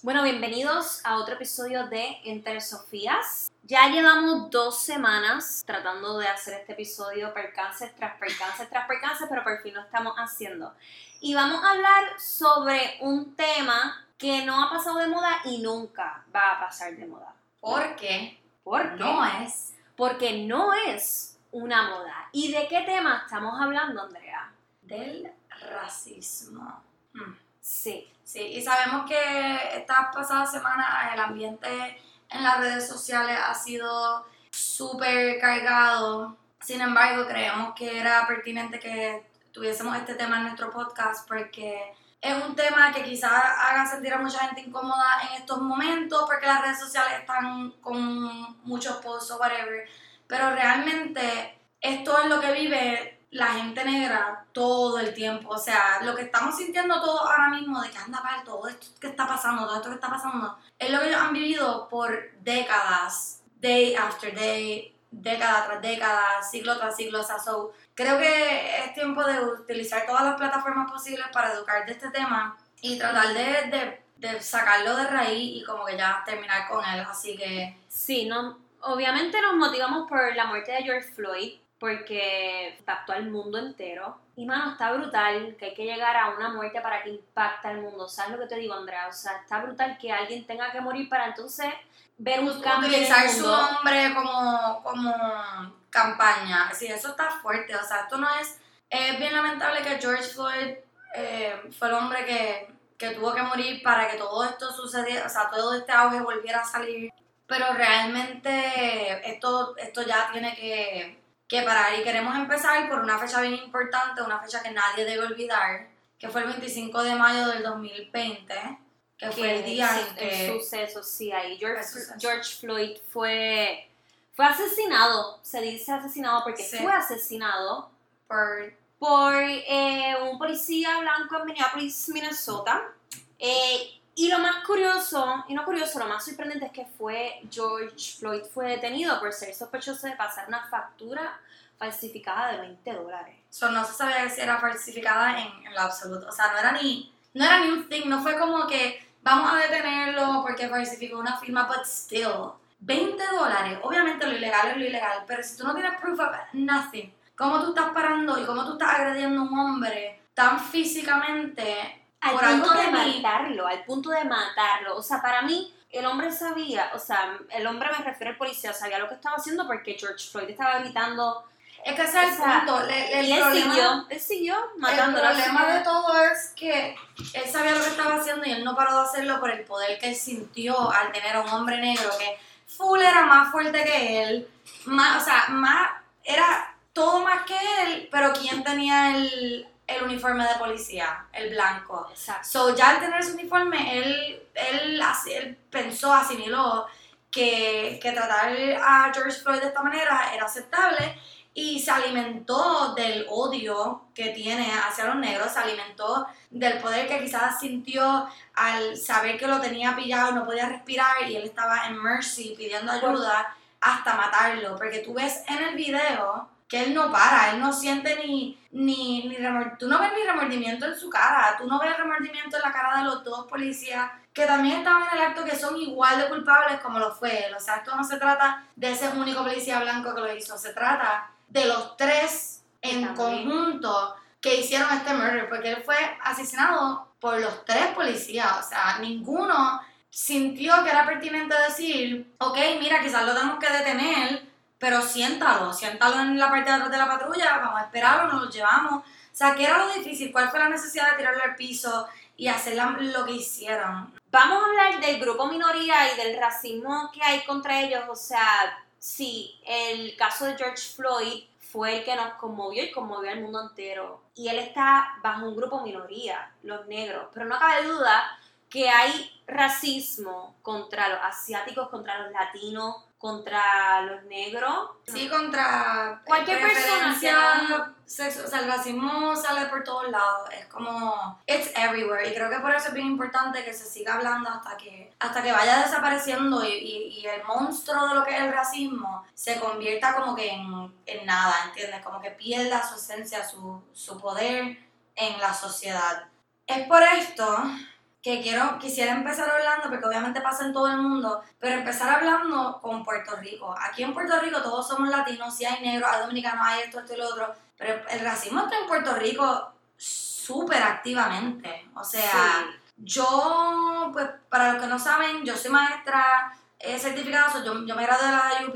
Bueno, bienvenidos a otro episodio de Entre Sofías. Ya llevamos dos semanas tratando de hacer este episodio percance tras percance tras percance, pero por fin lo estamos haciendo. Y vamos a hablar sobre un tema que no ha pasado de moda y nunca va a pasar de moda. ¿Por qué? ¿Por qué? No es. Porque no es una moda. ¿Y de qué tema estamos hablando, Andrea? Del racismo. Sí. Sí, y sabemos que esta pasada semana el ambiente en las redes sociales ha sido súper cargado. Sin embargo, creemos que era pertinente que tuviésemos este tema en nuestro podcast porque es un tema que quizás haga sentir a mucha gente incómoda en estos momentos porque las redes sociales están con muchos posts o whatever. Pero realmente esto es lo que vive la gente negra todo el tiempo. O sea, lo que estamos sintiendo todos ahora mismo de que anda mal todo esto que está pasando, todo esto que está pasando, es lo que ellos han vivido por décadas, day after day, década tras década, siglo tras siglo. O sea, creo que es tiempo de utilizar todas las plataformas posibles para educar de este tema y tratar de, de, de sacarlo de raíz y como que ya terminar con él. Así que... Sí, no, obviamente nos motivamos por la muerte de George Floyd, porque impactó al mundo entero. Y mano, está brutal que hay que llegar a una muerte para que impacte al mundo. ¿Sabes lo que te digo, Andrea? O sea, está brutal que alguien tenga que morir para entonces ver un cambio en el Utilizar su mundo. nombre como, como campaña. Sí, eso está fuerte. O sea, esto no es... Es bien lamentable que George Floyd eh, fue el hombre que, que tuvo que morir para que todo esto sucediera, o sea, todo este auge volviera a salir. Pero realmente esto, esto ya tiene que, que parar y queremos empezar por una fecha bien importante, una fecha que nadie debe olvidar, que fue el 25 de mayo del 2020, que fue el día sí, en que... el suceso, sí, ahí George. George Floyd fue, fue asesinado, se dice asesinado porque Sí. fue asesinado por por eh, un policía blanco en Minneapolis, Minnesota. Eh, y lo más curioso, y no curioso, lo más sorprendente es que fue George Floyd fue detenido por ser sospechoso de pasar una factura falsificada de 20 dólares. So, no se sabía si era falsificada en, en lo absoluto. O sea, no era ni, no era ni un thing, no fue como que vamos a detenerlo porque falsificó una firma, but still. 20 dólares, obviamente lo ilegal es lo ilegal, pero si tú no tienes proof of nothing, ¿cómo tú estás parando y cómo tú estás agrediendo a un hombre tan físicamente Al por punto de ni- matarlo, al punto de matarlo. O sea, para mí, el hombre sabía, o sea, el hombre me refiero al policía, sabía lo que estaba haciendo porque George Floyd estaba gritando. Es que ese es el punto. Le- el y él problema- siguió, él siguió matando El problema de todo es que él sabía lo que estaba haciendo y él no paró de hacerlo por el poder que él sintió al tener a un hombre negro que full era más fuerte que él, más, o sea, más, era todo más que él, pero ¿quién tenía el, el uniforme de policía? El blanco. Exacto. So, ya al tener ese uniforme, él, él, él pensó, asimiló que, que tratar a George Floyd de esta manera era aceptable y se alimentó del odio que tiene hacia los negros, se alimentó del poder que quizás sintió al saber que lo tenía pillado, no podía respirar y él estaba en mercy pidiendo ayuda hasta matarlo, porque tú ves en el video que él no para, él no siente ni, ni, ni remor- tú no ves ni remordimiento en su cara, tú no ves remordimiento en la cara de los dos policías que también estaban en el acto que son igual de culpables como lo fue él, o sea, esto no se trata de ese único policía blanco que lo hizo, se trata de los tres en También. conjunto que hicieron este murder, porque él fue asesinado por los tres policías, o sea, ninguno sintió que era pertinente decir, ok, mira, quizás lo tenemos que detener, pero siéntalo, siéntalo en la parte de atrás de la patrulla, vamos a esperarlo, nos lo llevamos. O sea, ¿qué era lo difícil? ¿Cuál fue la necesidad de tirarlo al piso y hacer lo que hicieron? Vamos a hablar del grupo minoría y del racismo que hay contra ellos. O sea, sí, el caso de George Floyd fue el que nos conmovió y conmovió al mundo entero. Y él está bajo un grupo minoría, los negros. Pero no cabe duda que hay racismo contra los asiáticos, contra los latinos, contra los negros. Sí, contra Cualquier persona sexo, o sea, el racismo sale por todos lados, es como, it's everywhere, y creo que por eso es bien importante que se siga hablando hasta que, hasta que vaya desapareciendo y, y- y el monstruo de lo que es el racismo se convierta como que en, en nada, ¿entiendes? Como que pierda su esencia, su, su poder en la sociedad. Es por esto que quiero, quisiera empezar hablando, porque obviamente pasa en todo el mundo, pero empezar hablando con Puerto Rico. Aquí en Puerto Rico todos somos latinos, si hay negros, hay dominicanos, hay esto, esto y lo otro, pero el racismo está en Puerto Rico súper activamente. O sea, yo, pues para los que no saben, yo soy maestra eh, certificada, yo, yo me gradué de la UP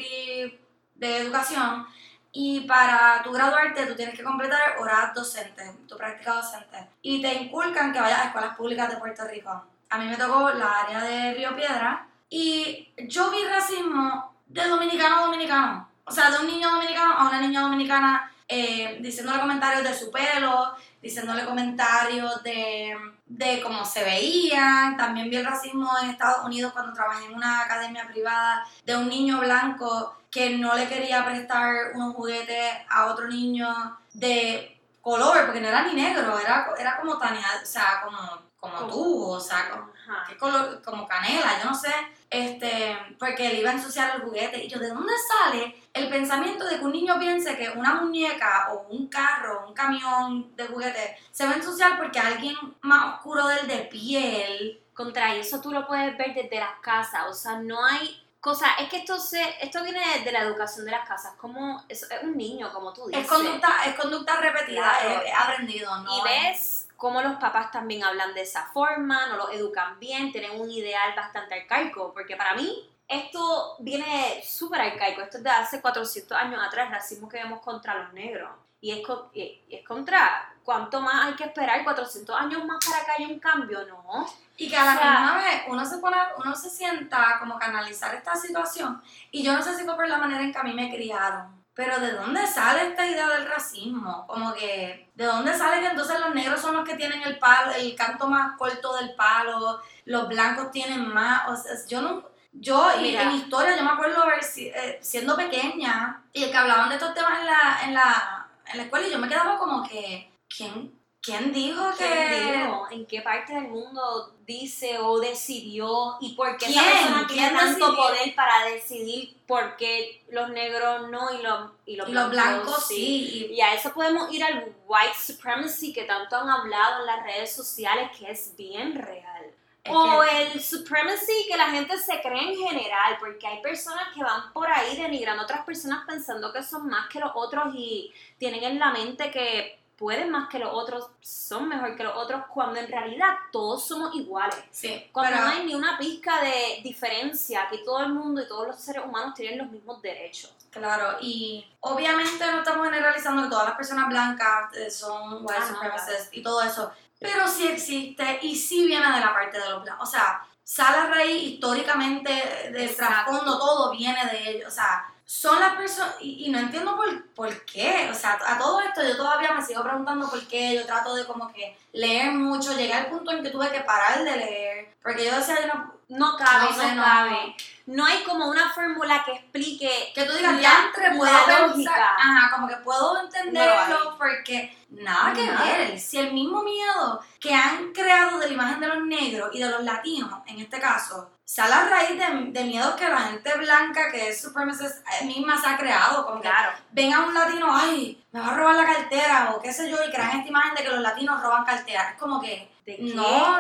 de educación y para tu graduarte tú tienes que completar horas docentes, tu práctica docente. Y te inculcan que vayas a escuelas públicas de Puerto Rico. A mí me tocó la área de Río Piedra y yo vi racismo de dominicano a dominicano. O sea, de un niño dominicano a una niña dominicana eh, diciéndole comentarios de su pelo, diciéndole comentarios de, de cómo se veían. También vi el racismo en Estados Unidos cuando trabajé en una academia privada de un niño blanco que no le quería prestar unos juguetes a otro niño de color, porque no era ni negro, era, era como Tania, o sea, como, como tú, o sea, como, ¿qué color? como canela, yo no sé, este, porque le iba a ensuciar el juguete. Y yo, ¿de dónde sale el pensamiento de que un niño piense que una muñeca o un carro, un camión de juguete se va a ensuciar porque alguien más oscuro del de piel? Contra eso tú lo puedes ver desde las casas, o sea, no hay cosa, es que esto se, esto viene de la educación de las casas, como es, un niño, como tú dices. Es conducta, es conducta repetida, he aprendido, ¿no? Y ves cómo los papás también hablan de esa forma, no lo educan bien, tienen un ideal bastante arcaico, porque para mí esto viene súper arcaico, esto es de hace 400 años atrás, el racismo que vemos contra los negros. Y es, y es contra, ¿cuánto más hay que esperar? ¿400 años más para que haya un cambio? No. Y que a la misma vez uno se pone, uno se sienta como canalizar esta situación. Y yo no sé si fue por la manera en que a mí me criaron. Pero ¿de dónde sale esta idea del racismo? Como que, ¿de dónde sale que entonces los negros son los que tienen el palo, el canto más corto del palo, los blancos tienen más? O sea, yo no, yo en historia, yo me acuerdo ver, eh, siendo pequeña, y que hablaban de estos temas en la, en la, en la escuela, y yo me quedaba como que, ¿quién, ¿Quién dijo que.? ¿En qué parte del mundo dice o decidió? ¿Y por qué esa persona tiene tanto poder para decidir por qué los negros no y los, y los, blancos, sí? Y a eso podemos ir al white supremacy que tanto han hablado en las redes sociales, que es bien real. o el supremacy que la gente se cree en general, porque hay personas que van por ahí denigrando a otras personas pensando que son más que los otros y tienen en la mente que pueden más que los otros, son mejor que los otros, cuando en realidad todos somos iguales. Sí, cuando no hay ni una pizca de diferencia, que todo el mundo y todos los seres humanos tienen los mismos derechos. Claro, y obviamente no estamos generalizando que todas las personas blancas eh, son white supremacists y todo eso, pero sí existe y sí viene de la parte de los blancos. O sea, sale a raíz históricamente del trasfondo, todo viene de ellos. O sea, son las personas, y, no entiendo por, por qué, o sea, a todo esto yo todavía me sigo preguntando por qué, yo trato de como que leer mucho, llegué al punto en que tuve que parar de leer, porque yo decía, yo no, no cabe, no, cabe. No hay como una fórmula que explique que tú digas, ya entre puedo ajá, como que puedo entenderlo porque nada que ver. Si el mismo miedo que han creado de la imagen de los negros y de los latinos, en este caso, sale a raíz de, de miedos que la gente blanca, que es supremacist, eh, misma se ha creado. Como claro. que ven a un latino, ay, me va a robar la cartera, o qué sé yo, y crean esta imagen de que los latinos roban carteras. Es como que. No,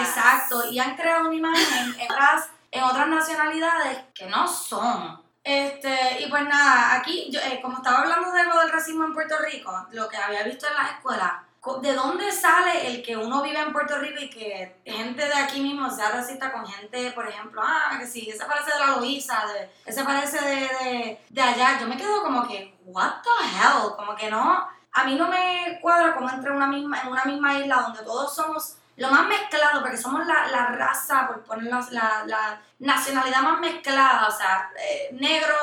exacto. Y han creado una imagen en otras, en otras nacionalidades que no son. Este, y pues nada, aquí, yo, eh, como estaba hablando de lo del racismo en Puerto Rico, lo que había visto en las escuelas, ¿De dónde sale el que uno vive en Puerto Rico y que gente de aquí mismo sea racista con gente, por ejemplo, ah, que sí, ese parece de la Luisa, de, ese parece de, de, allá? Yo me quedo como que, what the hell, como que no, a mí no me cuadra como entre una misma, en una misma isla donde todos somos lo más mezclado, porque somos la, la raza, por poner la, la, nacionalidad más mezclada, o sea, eh, negro,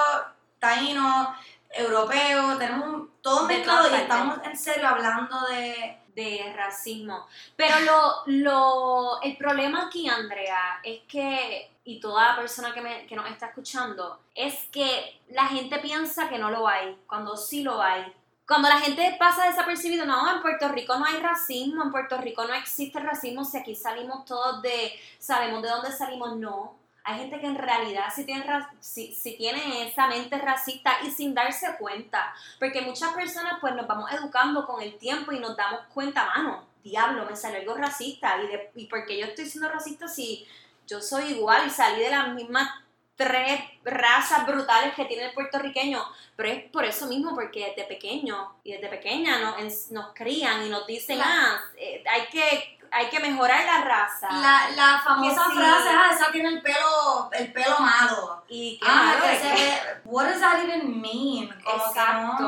taíno, europeo, tenemos todo mezclado y estamos en serio hablando de, de racismo. Pero lo, lo, el problema aquí, Andrea, es que, y toda persona que, me, que nos está escuchando, es que la gente piensa que no lo hay, cuando sí lo hay. Cuando la gente pasa desapercibido, no, en Puerto Rico no hay racismo, en Puerto Rico no existe racismo, si aquí salimos todos de, sabemos de dónde salimos, no hay gente que en realidad sí tiene, si, tiene esa mente racista y sin darse cuenta, porque muchas personas pues nos vamos educando con el tiempo y nos damos cuenta, mano, diablo, me salió algo racista. ¿Y, de, ¿Y por qué yo estoy siendo racista si yo soy igual y salí de las mismas tres razas brutales que tiene el puertorriqueño, pero es por eso mismo, porque desde pequeño y desde pequeña nos, nos crían y nos dicen, ah, eh, hay que hay que mejorar la raza. La, la famosa frase, ah, esa tiene el pelo, el pelo malo. Y qué ah, que se ve, what does that even mean? Exacto.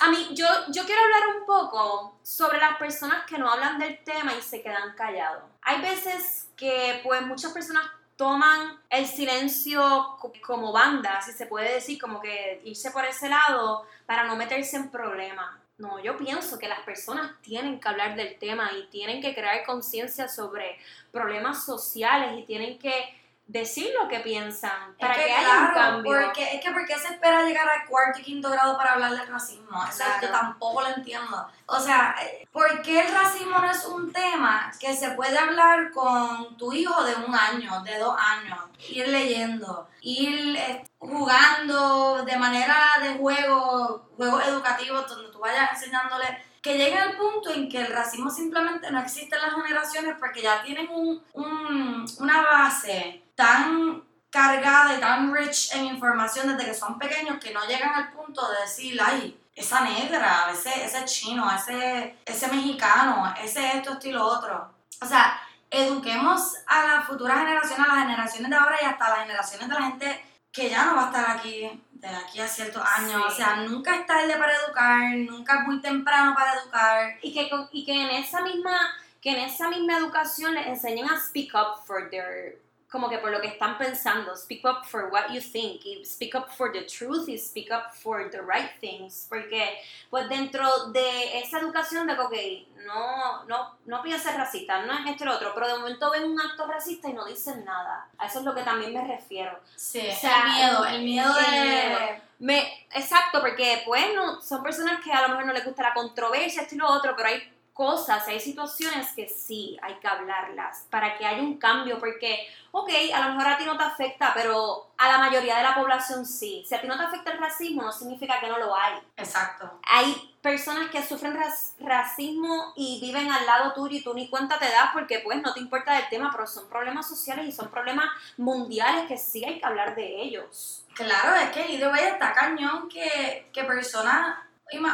A mí, yo, yo quiero hablar un poco sobre las personas que no hablan del tema y se quedan callados. Hay veces que, pues, muchas personas toman el silencio como banda, si se puede decir, como que irse por ese lado para no meterse en problemas. No, yo pienso que las personas tienen que hablar del tema y tienen que crear conciencia sobre problemas sociales y tienen que decir lo que piensan para que, haya un cambio. Porque, es que porque se espera llegar al cuarto y quinto grado para hablar del racismo. Eso yo tampoco lo entiendo. O sea, ¿por qué el racismo no es un tema que se puede hablar con tu hijo de un año, de dos años? Ir leyendo, ir eh, jugando de manera de juego, juegos educativos donde tú vayas enseñándole que llegue al punto en que el racismo simplemente no existe en las generaciones porque ya tienen un, un, una base tan cargada y tan rich en información desde que son pequeños que no llegan al punto de decir, ay, esa negra, ese, ese chino, ese, ese mexicano, ese esto, esto y lo otro. O sea, eduquemos a las futuras generaciones, a las generaciones de ahora y hasta las generaciones de la gente que ya no va a estar aquí de aquí a ciertos años. O sea, nunca es tarde para educar, nunca es muy temprano para educar. Y que, y que en esa misma que en esa misma educación les enseñen a speak up for their como que por lo que están pensando, speak up for what you think, y speak up for the truth y speak up for the right things, porque pues dentro de esa educación de que, no, no, no pienses racista, no es esto y lo otro, pero de momento ven un acto racista y no dicen nada, a eso es lo que también me refiero. Sí, o sea, el miedo, el miedo. de... Me, exacto, porque pues no, son personas que a lo mejor no les gusta la controversia, esto y lo otro, pero hay cosas, hay situaciones que sí hay que hablarlas para que haya un cambio, porque, ok, a lo mejor a ti no te afecta, pero a la mayoría de la población sí. Si a ti no te afecta el racismo, no significa que no lo hay. Exacto. Hay personas que sufren racismo y viven al lado tuyo y tú ni cuenta te das porque pues no te importa del tema, pero son problemas sociales y son problemas mundiales que sí hay que hablar de ellos. Claro, es que y de está cañón que, que personas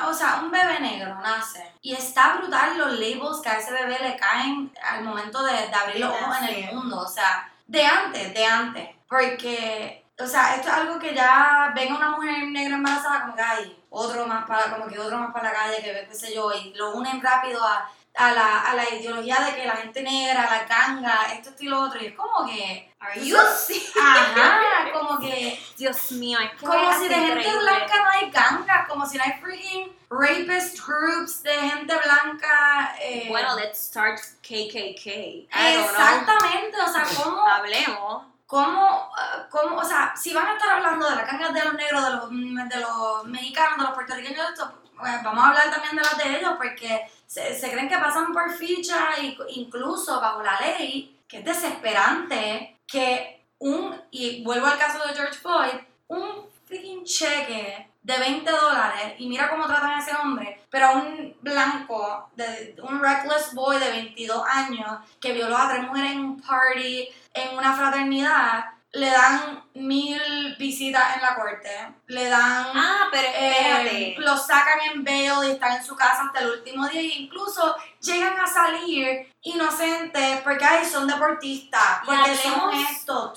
o sea, un bebé negro nace y está brutal los labels que a ese bebé le caen al momento de, abrir los ojos en el mundo. O sea, de antes, de antes. Porque, o sea, esto es algo que ya venga una mujer negra embarazada como que hay otro más para, como que otro más para la calle que ve, qué sé yo, y lo unen rápido a a la, a la ideología de que la gente negra, la ganga, esto, esto y lo otro. Y es como que. Are you Ajá, como que. Dios mío, es que. Como si de gente blanca no hay ganga, como si no hay freaking rapist groups de gente blanca. Eh, bueno, let's start KKK. Exactamente, o sea, ¿cómo. Hablemos. ¿Cómo, ¿Cómo, o sea, si van a estar hablando de la ganga de los negros, de los, de los mexicanos, de los puertorriqueños, esto, pues vamos a hablar también de las de ellos, porque se, se creen que pasan por ficha, e incluso bajo la ley, que es desesperante que un, y vuelvo al caso de George Floyd, un freaking cheque de 20 dólares, y mira cómo tratan a ese hombre, pero a un blanco, de, un reckless boy de 22 años, que violó a tres mujeres en un party, en una fraternidad, le dan mil visitas en la corte, le dan... Ah, pero eh, espérate. lo sacan en bail y están en su casa hasta el último día e incluso llegan a salir inocentes porque ay, son deportistas, porque son esto.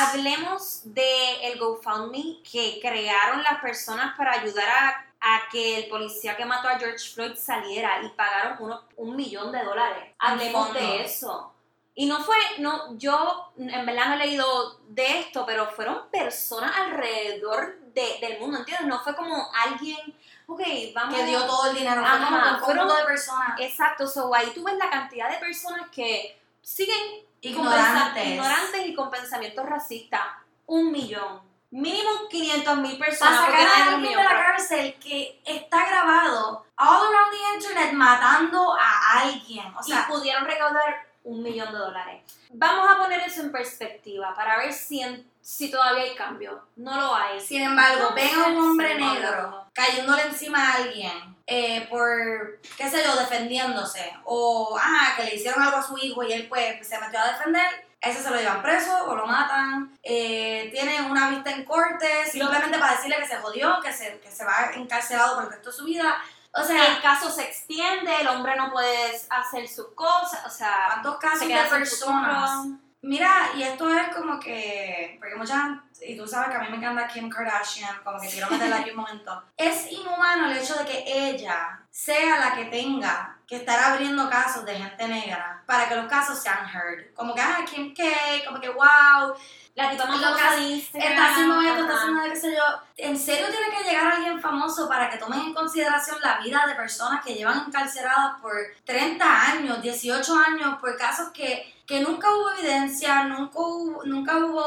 Hablemos de el GoFundMe que crearon las personas para ayudar a a que el policía que mató a George Floyd saliera y pagaron uno, un millón de dólares. Hablemos de eso. Y no fue, no, yo en verdad no he leído de esto, pero fueron personas alrededor de, del mundo, ¿entiendes? No fue como alguien, ok, vamos. Que dio todo el dinero, Ajá, un de personas. Exacto, so ahí tú ves la cantidad de personas que siguen ignorantes, ignorantes y con pensamientos racistas. Un millón. Mínimo 500 mil personas. Para sacar a alguien de la cárcel que está grabado all around the internet matando a alguien. O sea, y pudieron recaudar un millón de dólares. Vamos a poner eso en perspectiva para ver si, si todavía hay cambio. No lo hay. Sin embargo, No ven a un hombre negro cayéndole encima a alguien eh, por, qué sé yo, defendiéndose. O, ah, que le hicieron algo a su hijo y él pues se metió a defender. Ese se lo llevan preso o lo matan. Eh, tiene una vista en corte simplemente para decirle que se jodió, que se, que se va encarcelado por el resto de su vida. O sea, el caso se extiende, el hombre no puede hacer sus cosas, o sea, ¿cuántos casos de personas? Mira, y esto es como que, porque muchas, y tú sabes que a mí me encanta Kim Kardashian, como que quiero meterla aquí un momento. Es inhumano el hecho de que ella sea la que tenga que estar abriendo casos de gente negra para que los casos sean heard. Como que, ah, Kim K, como que, wow, La tipa más Lo que famosa hace- de Instagram. está haciendo esto, está haciendo qué sé yo. ¿En serio tiene que llegar alguien famoso para que tomen en consideración la vida de personas que llevan encarceladas por 30 años, 18 años, por casos que, que nunca hubo evidencia, nunca hubo, nunca hubo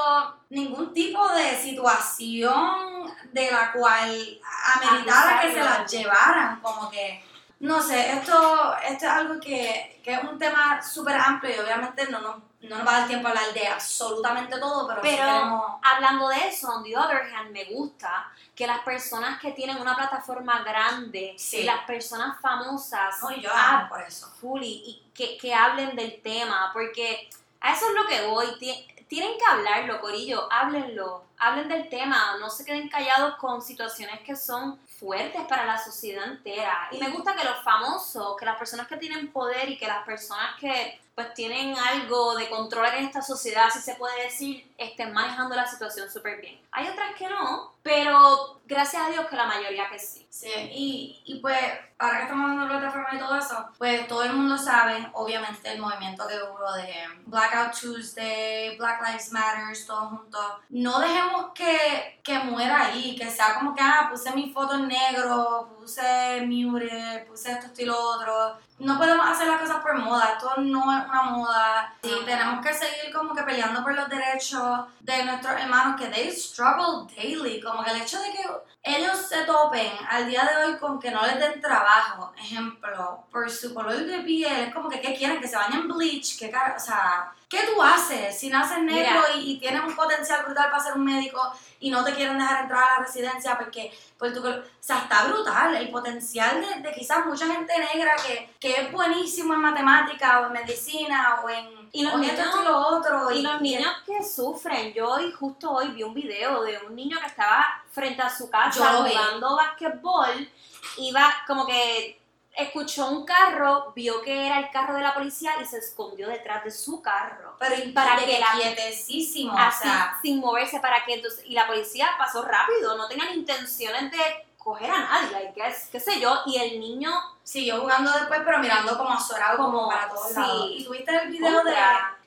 ningún tipo de situación de la cual ameritara que se las llevaran? Como que, no sé, esto, esto es algo que, que es un tema súper amplio y obviamente no nos, no nos va a dar tiempo a hablar de absolutamente todo, pero, sí Pero queremos... hablando de eso, on the other hand, me gusta que las personas que tienen una plataforma grande Sí. y las personas famosas No, y yo ah, por eso. fully y que, que hablen del tema, porque a eso es lo que voy. Ti- Tienen que hablarlo, Corillo, háblenlo, hablen del tema, no se queden callados con situaciones que son fuertes para la sociedad entera. Y me gusta que los famosos, que las personas que tienen poder y que las personas que pues tienen algo de control en esta sociedad, si se puede decir, estén manejando la situación súper bien. Hay otras que no, pero gracias a Dios que la mayoría que sí. Sí, y, y pues, ahora que estamos hablando de plataforma y todo eso, pues todo el mundo sabe, obviamente, el movimiento que hubo de Blackout Tuesday, Black Lives Matter, todos juntos. No dejemos que, que muera ahí, que sea como que, ah, puse mi foto en negro, puse mure, puse esto, esto y lo otro. No podemos hacer las cosas por moda, esto no es una moda. Sí, tenemos que seguir como que peleando por los derechos de nuestros hermanos que they struggle daily, como que el hecho de que ellos se topen al día de hoy con que no les den trabajo, ejemplo, por su color de piel, es como que ¿qué quieren? Que se bañen bleach, ¿qué cara? O sea, ¿qué tú haces si naces negro y, y tienes un potencial brutal para ser un médico y no te quieren dejar entrar a la residencia porque por tu? O sea, está brutal el potencial de, de quizás mucha gente negra que, que es buenísimo en matemática o en medicina o en, Y los niños- esto y lo otro. Y los niños que sufren, yo hoy, justo hoy vi un video de un niño que estaba frente a su casa jugando basquetbol, iba como que escuchó un carro, vio que era el carro de la policía y se escondió detrás de su carro. pero para que la- quietecísimo, o Así, sea, sin moverse para que entonces, y la policía pasó rápido, no tenían intenciones de coger a nadie, qué, qué sé yo, y el niño siguió jugando después, pero mirando como azorado, como, Como, para todos sí. lados. Y tuviste el video de.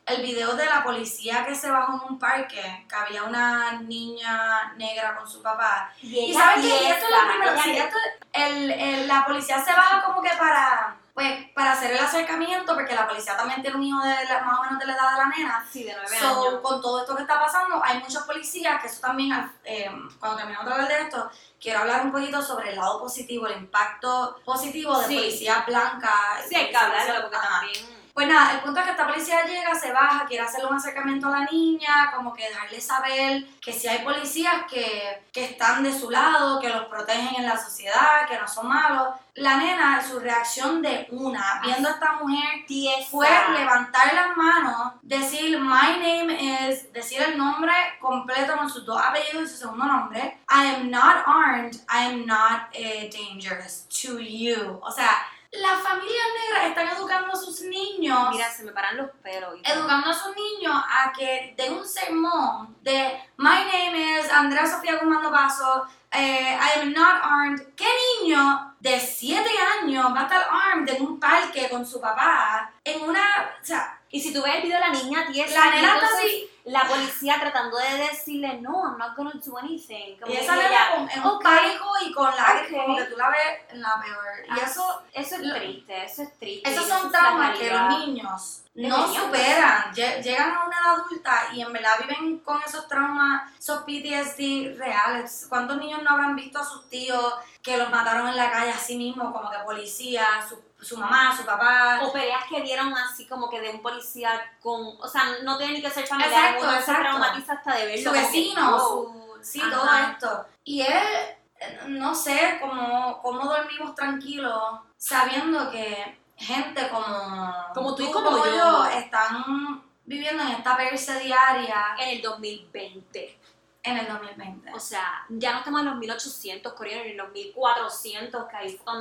El video de la policía que se bajó en un parque, que había una niña negra con su papá. y sabes que esto es lo primero, esto- el, el- la policía se baja como que para, pues, para hacer el acercamiento, porque la policía también tiene un hijo de la- más o menos de la edad de la nena. sí, de nueve So, años. con todo esto que está pasando, hay muchos policías, que eso también, eh, cuando terminemos de hablar de esto, quiero hablar un poquito sobre el lado positivo, el impacto positivo de Sí. policía blanca. Sí, hay que hablarlo porque también... Pues nada, el punto es que esta policía llega, se baja, quiere hacerle un acercamiento a la niña, como que dejarle saber que si hay policías que, que están de su lado, que los protegen en la sociedad, que no son malos. La nena, su reacción de una, viendo a esta mujer fue levantar las manos, decir my name is, decir el nombre completo con sus dos apellidos y su segundo nombre. I am not armed, I am not eh, dangerous to you. O sea, las familias negras están educando a sus niños. Mira, se me paran los pelos. y. Educando a sus niños a que den un sermón de My name is Andrea Sofía Guzmán Paso, eh, I am not armed. ¿Qué niño de 7 años va a estar armed en un parque con su papá? En una. O sea, Y si tú ves el video de la niña tiesa, la nena está así. La policía tratando de decirle, no, I'm not gonna do anything. Como Y esa nena con, en un ok. pánico y con la Ok. como que tú la ves en la peor. Y Ah, eso, Eso es lo- triste, eso es triste. esos son traumas que los niños no Deberían superan. Lle- Llegan a una edad adulta y en verdad viven con esos traumas, esos PTSD reales. ¿Cuántos niños no habrán visto a sus tíos que los mataron en la calle así mismo, como que policías, sus su mamá, su papá. O peleas que vieron así como que de un policía con, o sea, no tiene ni que ser familiar, Exacto, uno se exacto. traumatiza hasta de verlo. su que, vecino, su, sí, Ajá. todo esto. Y él, no sé cómo, cómo dormimos tranquilos sabiendo que gente como, Como tú y como yo. yo están viviendo en esta perse diaria En el 2020. en el 2020. O sea, ya no estamos en los 1800, Corea, en los 1400, que ahí fue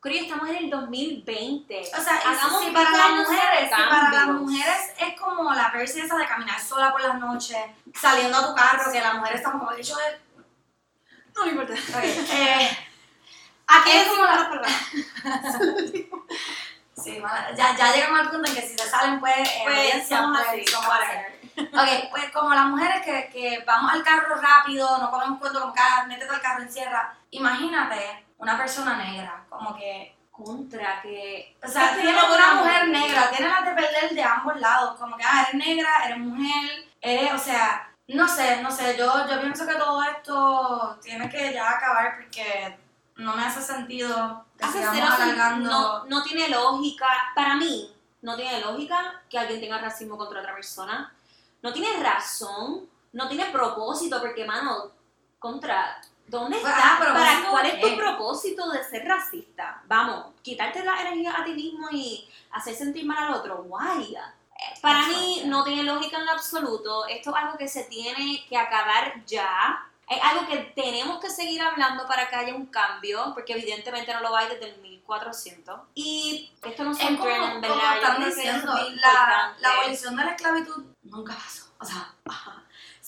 Corea, estamos en el 2020. O sea, Hagamos si para 20 las mujeres, si para las mujeres es como la perse esa de caminar sola por las noches, saliendo a tu carro, que la mujer está como hecho de... No me importa. Ok, eh, Aquí Es como la-. Sí, ya, ya llegamos al punto en que si te salen pues, en Pues, somos pues, así, somos. Ok, pues como las mujeres que, que vamos al carro rápido, no comemos cuento como cada métete al carro, encierra. Imagínate una persona negra, como que, Contra, que... o sea, tiene una mujer negra, tiene las de perder de ambos lados, como que, ah, eres negra, eres mujer, eres, o sea, no sé, no sé, yo, yo pienso que todo esto tiene que ya acabar porque no me hace sentido que Hace sigamos alargando. no, no tiene lógica, para mí, no tiene lógica que alguien tenga racismo contra otra persona. No tiene razón, no tiene propósito, porque, mano, contra, ¿dónde Pues, está? ah, pero para, ¿propósito ¿Cuál es tu qué? propósito de ser racista? Vamos, quitarte la energía a ti mismo y hacer sentir mal al otro. Guay. Eh, Para mí no tiene lógica en lo absoluto. Esto es algo que se tiene que acabar ya. Es algo que tenemos que seguir hablando para que haya un cambio, porque evidentemente no lo hay desde el 1400. Y esto no Es son como, trends, como ¿verdad? Yo están diciendo, es la, la abolición de la esclavitud nunca pasó. O sea,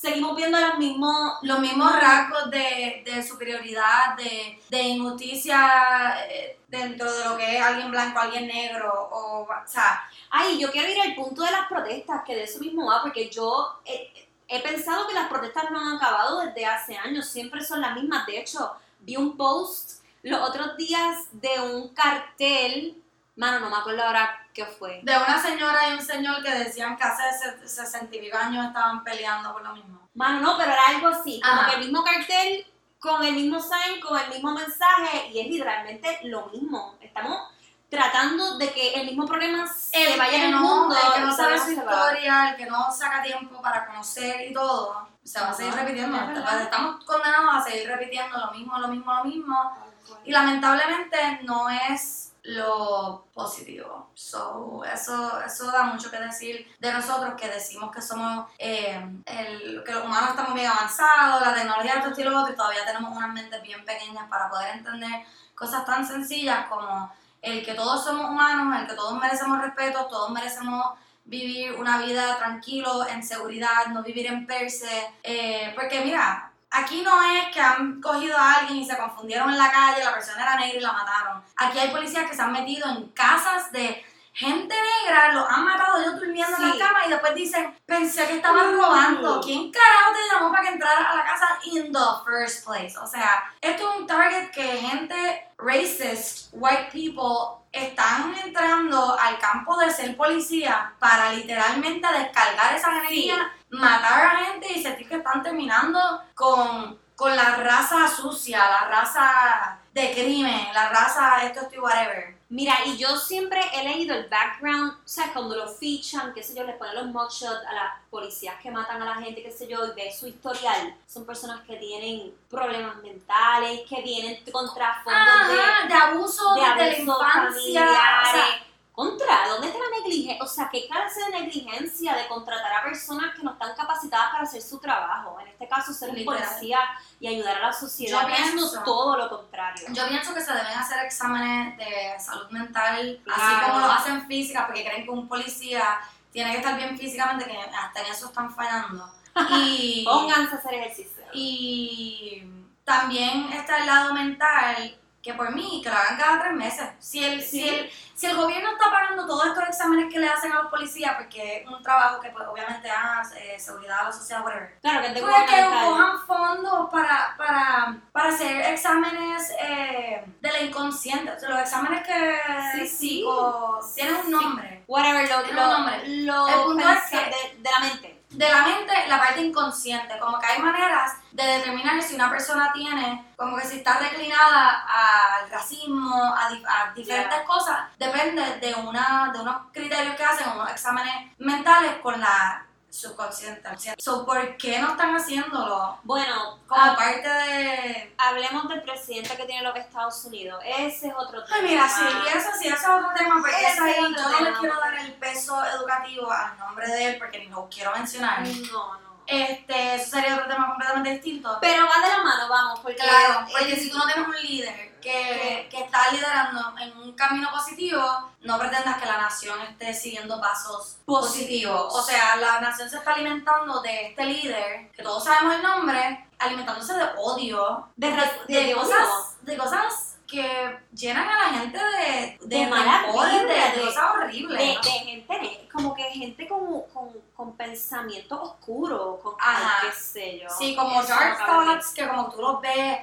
Seguimos viendo los mismos... los mismos rasgos de, superioridad, de, de injusticia eh, dentro de lo que es alguien blanco, alguien negro, o, o sea, Ay, yo quiero ir al punto de las protestas, que de eso mismo va, porque yo he, he pensado que las protestas no han acabado desde hace años, siempre son las mismas. De hecho, vi un post los otros días de un cartel, mano, no me acuerdo ahora qué fue. de una señora y un señor que decían que hace se- 60 y años estaban peleando por lo mismo. Mano, no, pero era algo así, como Ajá. que el mismo cartel, con el mismo sign, con el mismo mensaje, y es literalmente lo mismo. Estamos tratando de que el mismo problema se El vaya en el no, mundo. el que no sabe su historia, el que no saca tiempo para conocer y todo, se va a seguir repitiendo. es. Estamos condenados a seguir repitiendo lo mismo, lo mismo, lo mismo. Y lamentablemente no es lo positivo. So, eso, eso da mucho que decir de nosotros que decimos que somos, eh, el- que los humanos estamos bien avanzados, la tecnología, esto y lo otro, y todavía tenemos unas mentes bien pequeñas para poder entender cosas tan sencillas como el que todos somos humanos, el que todos merecemos respeto, todos merecemos vivir una vida tranquilo, en seguridad, no vivir en perse. eh, porque mira, aquí no es que han cogido a alguien y se confundieron en la calle, la persona era negra y la mataron. Aquí hay policías que se han metido en casas de gente negra, los han matado ellos durmiendo en Sí. las camas y después dicen, pensé que estaban Mm. robando. ¿Quién carajo te llamó para que entraras a la casa in the first place? O sea, esto es un target que gente racist, white people, están entrando al campo de ser policía para literalmente descargar esa energía, matar a gente y sentir que están terminando con, con la raza sucia, la raza de crimen, la raza esto, esto y whatever. Mira, y yo siempre he leído el background, o sea, cuando lo fichan, qué sé yo, les ponen los mugshots a las policías que matan a la gente, qué sé yo, y ves su historial. Son personas que tienen problemas mentales, que vienen con trasfondos de, de abuso de desde la infancia. familiares. o sea, contra, ¿dónde está la negligencia? O sea, ¿qué clase de negligencia de contratar a personas que no están capacitadas para hacer su trabajo? En este caso, ser un policía y ayudar a la sociedad. Yo pienso- todo lo contrario. Yo pienso que se deben hacer exámenes de salud mental, así Claro. como lo hacen física, porque creen que un policía tiene que estar bien físicamente, que hasta en eso están fallando. Y, Pónganse a hacer ejercicio. y también está el lado mental, que por mí, que lo hagan cada tres meses. Si el, si el, si el gobierno está pagando todos estos exámenes que le hacen a los policías, porque es un trabajo que pues, obviamente hace seguridad a la sociedad, whatever. Claro, que de Pues que cojan fondos para, para, para hacer exámenes eh, de la inconsciente. O sea, los exámenes que Sí, sí. psico- tienen un nombre. Whatever, lo, lo, nombre. lo El punto es pensa- que- de, de la mente. De la mente la parte inconsciente, como que hay maneras de determinar si una persona tiene, como que si está reclinada al racismo, a, a diferentes cosas, depende de, una, de unos criterios que hacen, unos exámenes mentales con la subconsciente. So, ¿Por qué no están haciéndolo? Bueno, como parte de... Hablemos del presidente que tiene los Estados Unidos. Ese es otro tema. Ay, mira, sí, y eso sí, ese es otro tema, porque ese ahí, yo no le quiero dar el peso educativo al nombre de él, porque ni lo quiero mencionar. No, no. Este, eso sería otro tema completamente distinto. Pero va de la mano, vamos, porque... Claro, porque si tú no tienes un líder que, que está liderando en un camino positivo, no pretendas que la nación esté siguiendo pasos positivos. O sea, la nación se está alimentando de este líder, que todos sabemos el nombre, alimentándose de odio, de, de, cosas, de cosas que llenan a la gente de, de, de mala de, cosas horribles. De, gente, como que gente con, con, con pensamiento oscuro, con qué sé yo. Sí, como dark thoughts, que como tú los ves.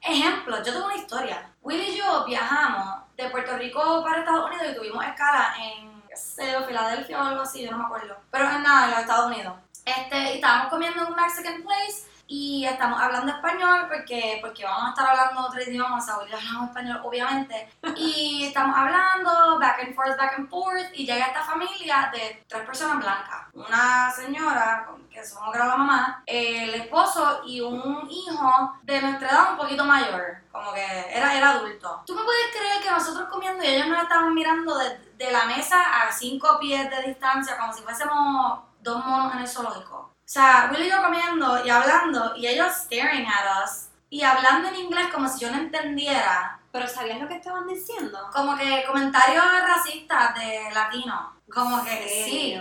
Ejemplo, yo tengo una historia. Will y yo viajamos de Puerto Rico para Estados Unidos y tuvimos escala en, qué sé yo, Filadelfia o algo así, yo no me acuerdo. Pero en nada, en los Estados Unidos. Este, y estábamos comiendo en un Mexican place y estamos hablando español porque, porque vamos a estar hablando otro idioma, o sea, hablamos español obviamente, y estamos hablando back and forth, back and forth, y llega esta familia de tres personas blancas, una señora, que creo la mamá, el esposo y un hijo de nuestra edad un poquito mayor, como que era, era adulto. ¿Tú me puedes creer que nosotros comiendo y ellos nos estaban mirando de, de la mesa a cinco pies de distancia, como si fuésemos dos monos en el zoológico? O sea, Will y yo comiendo y hablando y ellos staring at us y hablando en inglés como si yo no entendiera. ¿Pero sabías lo que estaban diciendo? Como que comentarios racistas de latino. Como que sí.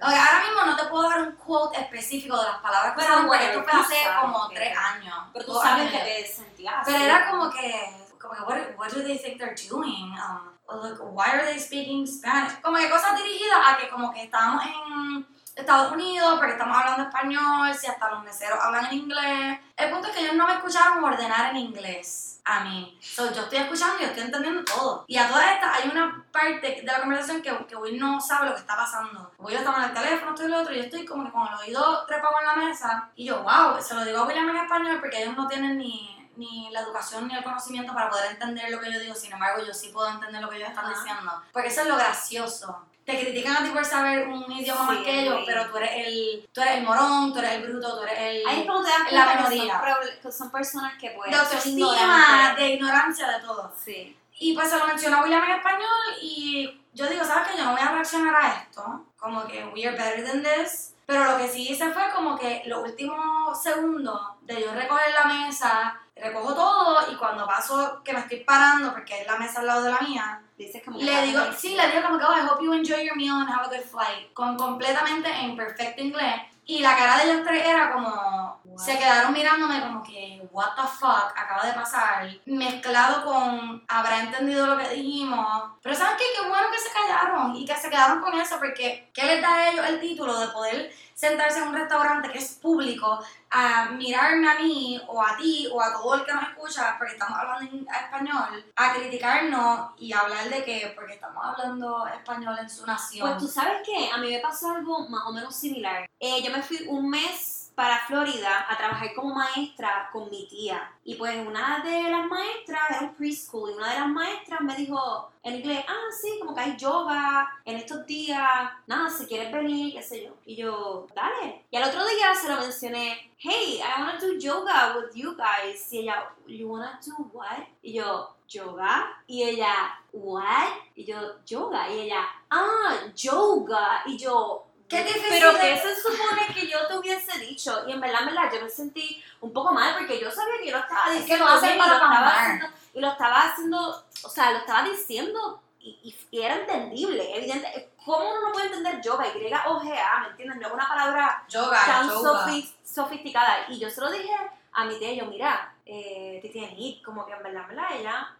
ahora mismo no te puedo dar un quote específico de las palabras que pero bueno, esto fue hace como tres años. Pero tú sabes que te sentías. Pero era como que, como que, what, what do they think they're doing? Um, like, why are they speaking Spanish? Como que cosas dirigidas a que como que estábamos en Estados Unidos, porque estamos hablando español, si hasta los meseros hablan en inglés. El punto es que ellos no me escucharon ordenar en inglés a mí. So, yo estoy escuchando y yo estoy entendiendo todo. Y a todas estas hay una parte de la conversación que, que Will no sabe lo que está pasando. Will está en el teléfono, estoy el otro, y yo estoy como que con el oído trepado en la mesa. Y yo, wow, se lo digo a William en español porque ellos no tienen ni ni la educación ni el conocimiento para poder entender lo que yo digo, sin embargo yo sí puedo entender lo que ellos están diciendo. Porque eso es lo gracioso te critican a ti por saber un idioma más que ellos, pero tú eres el tú eres el morón, tú eres el bruto, tú eres el Ahí es como te das la. Que son, personas que pues de autoestima, de ignorancia de todo. Sí. Y pues se lo menciona William en español y yo digo, ¿sabes qué? Yo no voy a reaccionar a esto, como que we are better than this. Pero lo que sí hice fue como que los últimos segundos de yo recoger la mesa, recojo todo y cuando paso que me estoy parando porque es la mesa al lado de la mía, le digo, sí, le digo como que, oh, I hope you enjoy your meal and have a good flight. Con completamente en perfecto inglés. Y la cara de ellos tres era como, se quedaron mirándome como que, what the fuck, acaba de pasar. Mezclado con, habrá entendido lo que dijimos. Pero ¿saben qué? Qué bueno que se callaron y que se quedaron con eso, porque ¿qué les da a ellos el título de poder sentarse en un restaurante que es público a mirarme a mí o a ti o a todo el que nos escucha porque estamos hablando en español, a criticarnos y hablar de que porque estamos hablando español en su nación. Pues tú sabes que a mí me pasó algo más o menos similar. Eh, yo me fui un mes para Florida a trabajar como maestra con mi tía. Y pues una de las maestras era un preschool y una de las maestras me dijo en inglés, ah, sí, como que hay yoga en estos días, nada, si quieres venir, qué sé yo. Y yo, dale. Y al otro día se lo mencioné, hey, I want to do yoga with you guys. Y ella, you wanna do what? Y yo, yoga. Y ella, what? Y yo, yoga. Y ella, ah, yoga. Y yo, Qué difícil. Pero que se supone que yo te hubiese dicho. Y en verdad, en verdad, yo me sentí un poco mal porque yo sabía que yo lo estaba diciendo. Es que lo hacen para y, lo estaba haciendo, y lo estaba haciendo, o sea, lo estaba diciendo y, y, era entendible, evidente. ¿Cómo uno no puede entender yoga? Y o G A, ¿me entiendes? No es una palabra yoga, tan yoga. sofisticada. Y yo se lo dije a mi tía, yo, mira, eh, ir, como que en verdad, en verdad, ella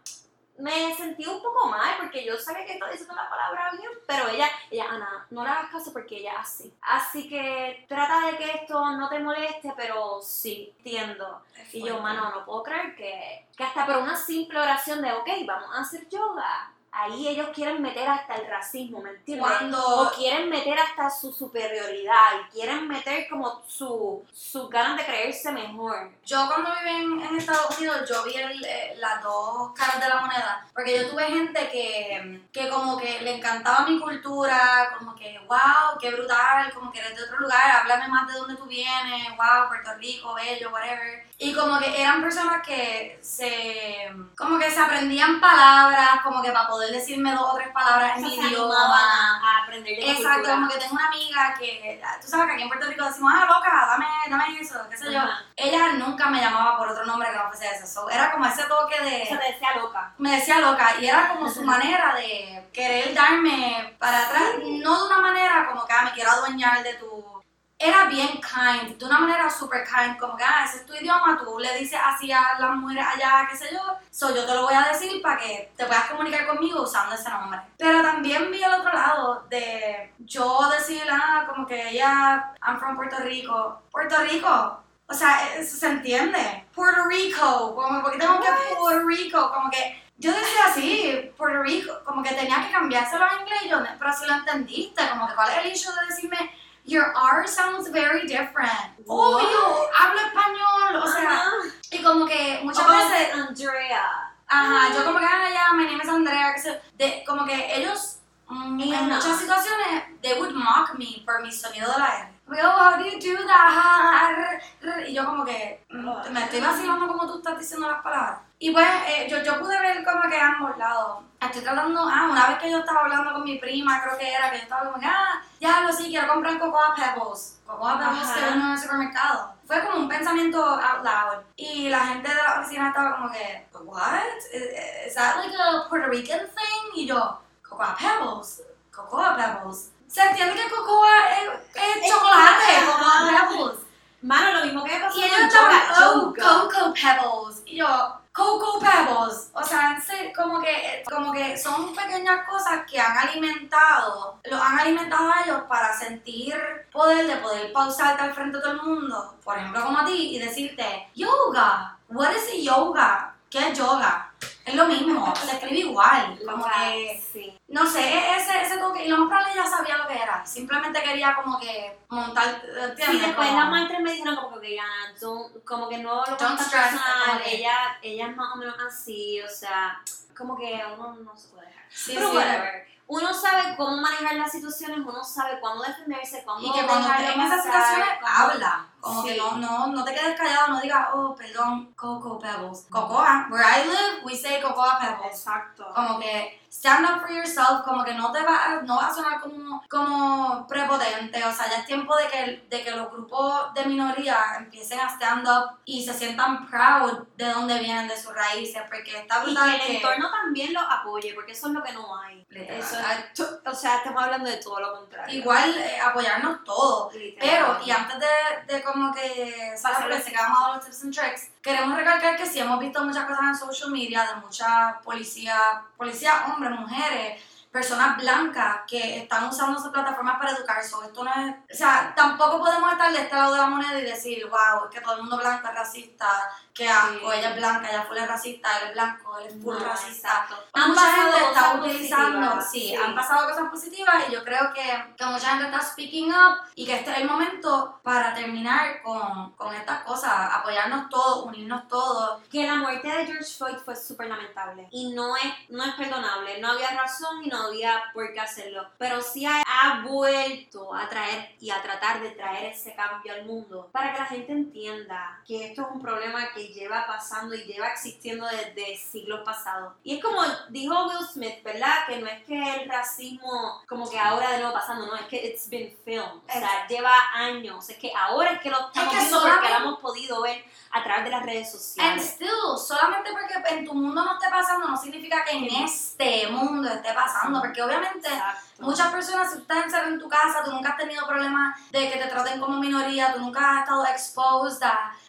me sentí un poco mal porque yo sabía que estaba diciendo la palabra bien, pero ella, ella, Ana, no le hagas caso porque ella así. Así que trata de que esto no te moleste, pero sí, entiendo. Y yo, mano, no puedo creer que, que hasta por una simple oración de, ok, vamos a hacer yoga, ahí ellos quieren meter hasta el racismo, ¿me entiendes? Cuando- O quieren meter hasta su superioridad y quieren meter como su, sus ganas de creerse mejor. Yo cuando viví en, en Estados Unidos, yo vi el, eh, las dos caras de la moneda, porque yo tuve gente que, que como que le encantaba mi cultura, como que, wow, qué brutal, como que eres de otro lugar, háblame más de dónde tú vienes, wow, Puerto Rico, bello, whatever. Y como que eran personas que se, como que se aprendían palabras, como que para poder decirme dos o tres palabras en mi se idioma. a aprender de Exacto, como que tengo una amiga que, tú sabes que aquí en Puerto Rico decimos, ah, loca, dame, dame eso, qué sé yo. Ella nunca me llamaba por otro nombre que no fuese eso. So, era como ese toque de. te decía loca. Me decía loca y era como su manera de querer darme para atrás. No de una manera como que ah, me quiero adueñar de tu. Era bien kind, de una manera super kind, como que ah, ese es tu idioma, tú le dices así a las mujeres allá, qué sé yo, so yo te lo voy a decir para que te puedas comunicar conmigo usando ese nombre. Pero también vi el otro lado de yo decir, ah, como que ella, I'm from Puerto Rico. Puerto Rico, o sea, eso se entiende. Puerto Rico, como porque tengo que Puerto Rico, como que yo decía así, Puerto Rico, como que tenía que cambiárselo a inglés, yo, pero si lo entendiste, como que cuál es el issue de decirme, your R sounds very different. What? Obvio, hablo español, o sea, Ajá. y como que muchas Como veces, Andrea. ajá, yo como que, ah, ya, my name is Andrea, que de, como que ellos, mm, en muchas situaciones, they would mock me por mi sonido de la R. Oh, how do you do that? Y yo como que, mm, me estoy vacilando como tú estás diciendo las palabras. Y pues eh, yo, yo pude ver como que ambos lados. Estoy tratando, ah, una vez que yo estaba hablando con mi prima, creo que era, que yo estaba como que, ah, ya lo sí, quiero comprar Cocoa Pebbles. Cocoa Pebbles Ajá. que en el supermercado. Fue como un pensamiento out loud. Y la gente de la oficina estaba como que, what? Is, is that like a Puerto Rican thing? Y yo, Cocoa Pebbles, Cocoa Pebbles. Se entiende que Cocoa es, es Es chocolate. Cocoa Pebbles. Mano, lo mismo que pasó Y con ellos oh. Cocoa Pebbles. Y yo, Cocoa Pebbles. O sea, como que, como que son pequeñas cosas que han alimentado, los han alimentado a ellos para sentir poder de poder pausarte al frente de todo el mundo. Por ejemplo, como a ti, y decirte, yoga. What is yoga? ¿Qué es yoga? Es lo mismo, se escribe igual. Como que sí. no sé, e- ese, ese toque, y lo más probable ella sabía lo que era, simplemente quería como que montar, ¿entiendes? Sí, después Como- las maestras me dijeron como que don't- como que no lo Don't stress, personal, que- ella, ella es más o menos así, o sea, como que uno no se puede dejar. Sí, Pero sí, whatever. Uno sabe cómo manejar las situaciones, uno sabe cuándo defenderse, cuándo Y que cuando estés en esas situaciones, habla. Como que Sí. no, no, no te quedes callado, no digas, oh, perdón, Cocoa Pebbles. Cocoa, where I live, we say Cocoa Pebbles. Exacto. Como que stand up for yourself, como que no te va, no va a sonar como, como prepotente. O sea, ya es tiempo de que, de que los grupos de minoría empiecen a stand up y se sientan proud de dónde vienen, de sus raíces, porque está Y brutal que el entorno también los apoye, porque eso es lo que no hay. Eso es- o sea, estamos hablando de todo lo contrario. igual eh, apoyarnos todos. Pero, y antes de, de como que Pasar porque se quedan los tips and tricks, queremos recalcar que sí hemos visto muchas cosas en social media de muchas policías, policías, hombres, mujeres, personas blancas que están usando sus plataformas para educar. So, esto no es, o sea, tampoco podemos estar de este lado de la moneda y decir, wow, es que todo el mundo blanco es racista, que asco, Sí. ella es blanca, ella full es racista, él es blanco, él es full No, racista. Han mucha pasado gente está utilizando, sí, sí. han pasado cosas positivas y yo creo que, que mucha gente está speaking up y que este es el momento para terminar con, con estas cosas, apoyarnos todos, unirnos todos. que la muerte de George Floyd fue súper lamentable y no es, no es perdonable. No había razón y no había por qué hacerlo. Pero sí ha, ha vuelto a traer y a tratar de traer ese cambio al mundo para que la gente entienda que esto es un problema que lleva pasando y lleva existiendo desde siglos pasados. Y es como dijo Will Smith, ¿verdad? Que no es que el racismo como que ahora de nuevo pasando, no, es que it's been filmed. O sea, lleva años. Es que ahora es que lo estamos que viendo porque lo hemos podido ver a través de las redes And sociales. still, solamente porque en tu mundo no esté pasando no significa que en este mundo esté pasando, porque obviamente Exacto. Muchas personas, si tú estás encerrado en tu casa, tú nunca has tenido problemas de que te traten como minoría, tú nunca has estado exposed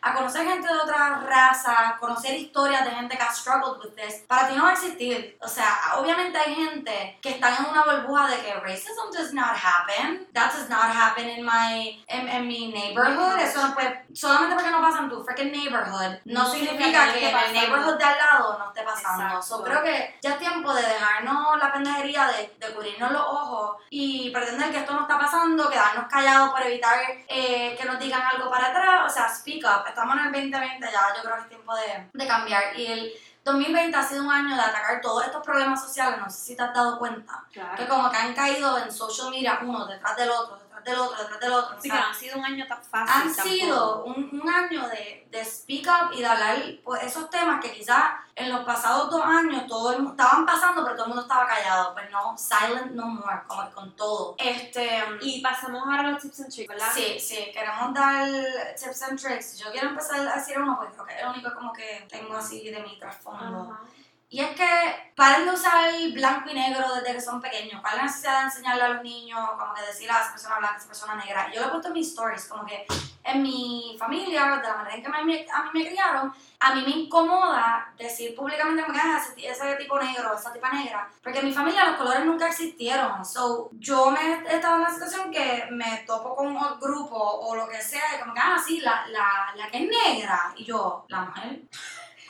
a, conocer gente de otra raza, conocer historias de gente que ha struggled with this, para ti no va a existir. O sea, obviamente hay gente que están en una burbuja de que racism does not happen, that does not happen in my, en, en mi neighborhood, eso no puede, solamente porque no pasa en tu freaking neighborhood, no, No significa significa que en el neighborhood de al lado no esté pasando. So, creo que ya es tiempo de dejarnos la pendejería de, de cubrirnos los ojos y pretender que esto no está pasando, quedarnos callados para evitar eh, que nos digan algo para atrás. O sea, speak up. Estamos en el 2020 ya, yo creo que es tiempo de, de cambiar. Y el 2020 ha sido un año de atacar todos estos problemas sociales, no sé si te has dado cuenta. Que como que han caído en social media uno detrás del otro, detrás del otro, detrás del otro. Así O que sea, no ha sido un año tan fácil. han tampoco. sido un, un año de, de speak up y de hablar pues, esos temas que quizás en los pasados dos años todo el estaban pasando, pero todo el mundo estaba callado. Pues no, silent no more, como que con todo. Este. Y pasamos ahora a los tips and tricks, ¿verdad? Sí, sí, queremos dar tips and tricks. Yo quiero empezar a decir uno, porque creo que es el único como que tengo así de mi trasfondo. Ajá. Y es que paren de usar blanco y negro desde que son pequeños. ¿Cuál es la necesidad de enseñarle a los niños, como que decirle a esa persona blanca, esa persona negra? Yo lo he puesto mis stories, como que en mi familia, de la manera en que a mí me criaron, a mí me incomoda decir públicamente como que "Ah, ese tipo negro, esa tipa negra, porque en mi familia los colores nunca existieron. So, yo me he estado en una situación que me topo con un grupo o lo que sea, y como que, ah, sí, la, la, la que es negra, y yo, la mujer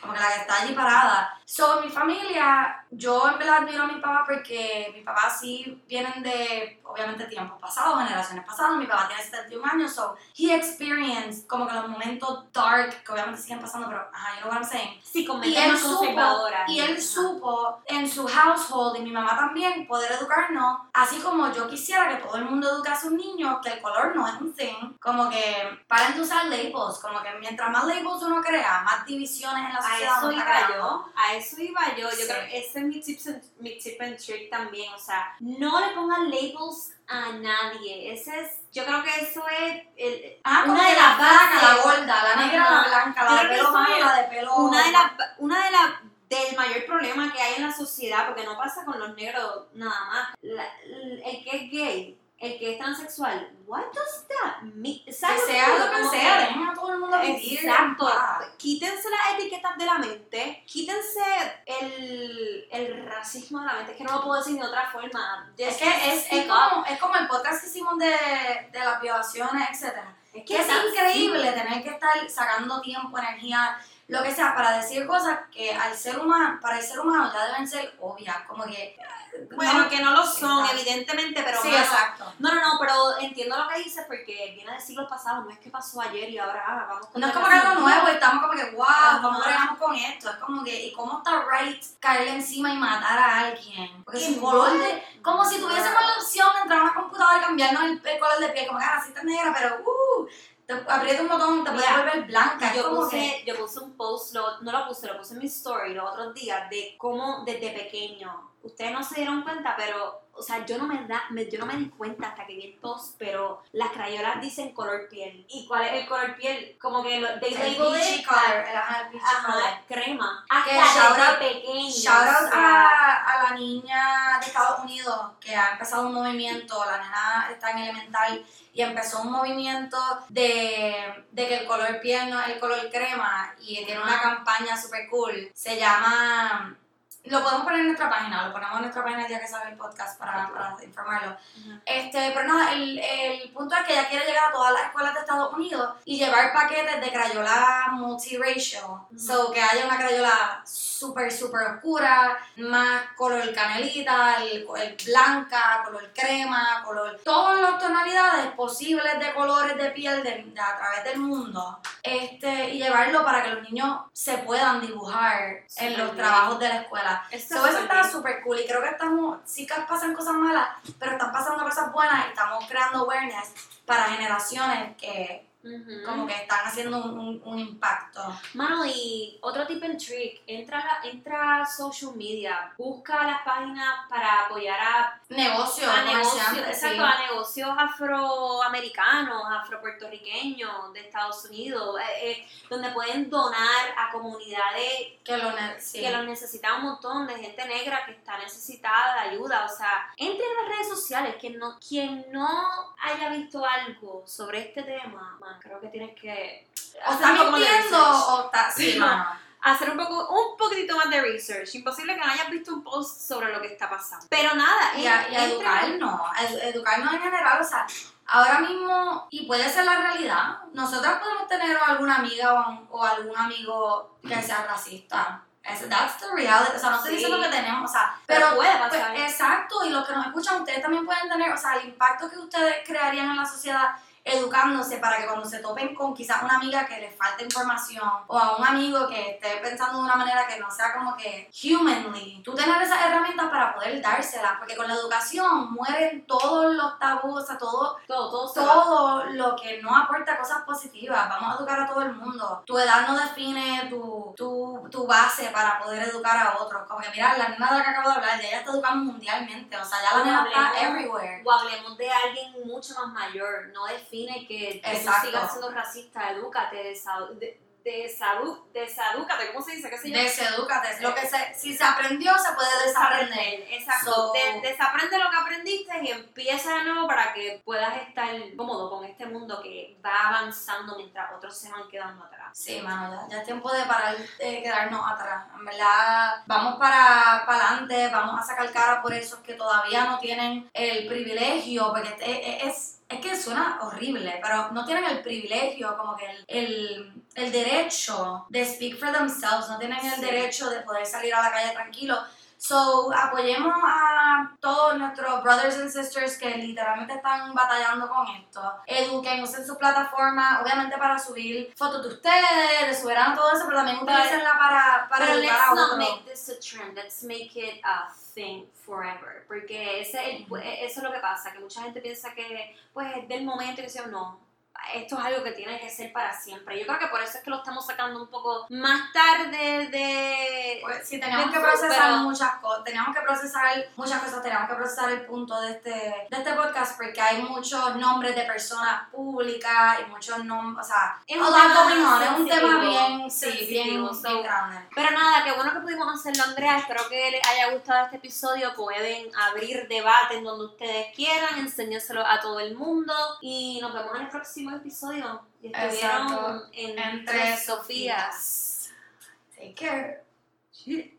como que la que está allí parada. So, mi familia, yo en verdad admiro a mi papá porque mi papá sí vienen de, obviamente, tiempos pasados, generaciones pasadas. Mi papá tiene 71 años, so he experienced como que los momentos dark, que obviamente siguen pasando, pero, ajá, you know what I'm saying. Sí, con Y él supo, y él supo en su household, y mi mamá también, poder educarnos, así como yo quisiera que todo el mundo eduque a sus niños, que el color no es un thing, como que paren de usar labels, como que mientras más labels uno crea, más divisiones en la A sociedad eso uno está iba creando. yo, a eso iba yo. Yo Sí. creo que ese es mi, tips and- mi tip and trick también. O sea, no le pongan labels a nadie. Ese es, yo creo que eso es el- Ah, una de las la flaca, la bases. gorda, la negra, la blanca, la de pelo malo, la de pelo... una de las una de las del mayor problema que hay en la sociedad porque no pasa con los negros nada más La- el que es gay el que es transexual what does that mean Que ¿Sabes sea digo? lo que sea, dejen a todo el mundo vivir. Exacto. paz. Quítense las etiquetas de la mente, quítense el, el racismo de la mente, es que no lo puedo decir de otra forma. Es que es, como, es como el podcast que hicimos de, de las violaciones, etcétera. Es Que es increíble tener que estar sacando tiempo, energía, lo que sea, para decir cosas que al ser humano, para el ser humano ya deben ser obvias, como que... Bueno, no- que no lo son, Exacto. evidentemente, pero sí, exacto. No, no, no, pero entiendo lo que dices porque viene de siglos pasados, no es que pasó ayer y ahora ah, vamos con No es como que algo nuevo estamos como que, wow, ¿cómo bregamos con esto? Es como que, ¿y cómo está right caerle encima y matar a alguien? Porque ¿Qué su color de... Como si tuviésemos la opción de entrar a una computadora y cambiarnos el, el color de piel, como que, ah, sí estás negra, pero, uh, te aprieta un botón, te puedes Mira, volver blanca. Yo puse, que... yo puse un post, lo- no lo puse, lo puse en mi story los otros días de cómo desde pequeño, ustedes no se dieron cuenta, pero, o sea, yo no me, da, me- yo no me di cuenta hasta que vi el post, pero las crayolas dicen color piel. ¿Y cuál es el color piel? Como que lo, they El label it color, el, ajá, el peachy color. Ajá, crema. Que Hasta out- pequeño. Shout out a la niña de Estados Unidos que ha empezado un movimiento, la nena está en elemental y empezó un movimiento de, de que el color piel no es el color crema y tiene una campaña super cool. Se llama... Lo podemos poner en nuestra página, lo ponemos en nuestra página día que sale el podcast para, para informarlo. Este, pero nada, el, el punto es que ella quiere llegar a todas las escuelas de Estados Unidos y llevar paquetes de crayola multiracial. Ujú. So, que haya una crayola súper, súper oscura, más color canelita, el, el blanca, color crema, color... Todas las tonalidades posibles de colores de piel de, de- a través del mundo. Este, y llevarlo para que los niños se puedan dibujar en los bien. trabajos de la escuela. So, eso súper está súper cool y creo que estamos, sí que pasan cosas malas, pero están pasando cosas buenas y estamos creando awareness para generaciones que Como como que están haciendo un, un- un impacto. Mano, y otro tip and trick, entra a, entra social media, busca las páginas para apoyar a, Negocio, a negocios, comerciantes, sí. exacto, a negocios afroamericanos, afropuertorriqueños de Estados Unidos, eh, eh, donde pueden donar a comunidades que lo sí. que lo necesita un montón de gente negra que está necesitada de ayuda. O sea, entre en las redes sociales, quien no, quien no haya visto algo sobre este tema, creo que tienes que o hacer está un poco de mintiendo o está... Sí, mano. hacer un poco, un poquitito más de research. Imposible que no hayas visto un post sobre lo que está pasando. Pero nada, y a, y educarnos, educarnos en general, o sea, ahora mismo, y puede ser la realidad, nosotras podemos tener alguna amiga o, un- o algún amigo que sea racista. That's the reality, o sea, no estoy Sí. diciendo que tenemos, o sea, Pero pero, puede pues, pasar. exacto, y los que nos escuchan, ustedes también pueden tener, o sea, el impacto que ustedes crearían en la sociedad educándose para que cuando se topen con quizás una amiga que les falta información o a un amigo que esté pensando de una manera que no sea como que humanly, tú tener esas herramientas para poder dárselas, porque con la educación mueren todos los tabús, o sea, todo, todo, todo, todo lo que no aporta cosas positivas. Vamos a educar a todo el mundo. Tu edad no define tu, tu, tu base para poder educar a otros. Como que mira, la nena de la que acabo de hablar, ya ella está educando mundialmente, o sea, ya la nena está everywhere. O hablemos de alguien mucho más mayor, no define que, que tú sigas siendo racista, edúcate, desa- de- desadu- desadúcate, ¿cómo se dice? ¿Qué se llama? Desedúcate. Lo que se, si se aprendió, se puede desaprender. Exacto. So- De- desaprende lo que aprendiste y empieza de nuevo para que puedas estar cómodo con este mundo que va avanzando mientras otros se van quedando atrás. Sí, mano, ya, ya es tiempo de parar de quedarnos atrás. En verdad, vamos para, para adelante, vamos a sacar cara por esos que todavía no tienen el privilegio, porque es, es, es que suena horrible, pero no tienen el privilegio, como que el, el, el derecho de speak for themselves, no tienen el Sí. derecho de poder salir a la calle tranquilo. So, apoyemos a todos nuestros brothers and sisters que literalmente están batallando con esto. Eduquen, usen su plataforma, obviamente para subir fotos de ustedes, de subir a todo eso, pero también utilicenla para, para Pero educar a otros. make this a trend, let's make it a thing forever. Porque ese, es el- pues, eso es lo que pasa, que mucha gente piensa que pues es del momento y que no. Esto es algo que tiene que ser para siempre. Yo creo que por eso es que lo estamos sacando un poco más tarde de... Pues, sí, teníamos que procesar pero- muchas cosas, teníamos que procesar muchas cosas, teníamos que procesar el punto de este, de este podcast porque hay muchos nombres de personas públicas y muchos nombres, o sea, Es un tema es un tema bien, sí, sensitivo, bien, so- bien grande. Pero nada, qué bueno que pudimos hacerlo, Andrea. Espero que les haya gustado este episodio. Pueden abrir debate en donde ustedes quieran, enseñárselo a todo el mundo. Y nos vemos en el próximo episodio. Y estuvieron Exacto. en Entre Entre Sofías. Take care.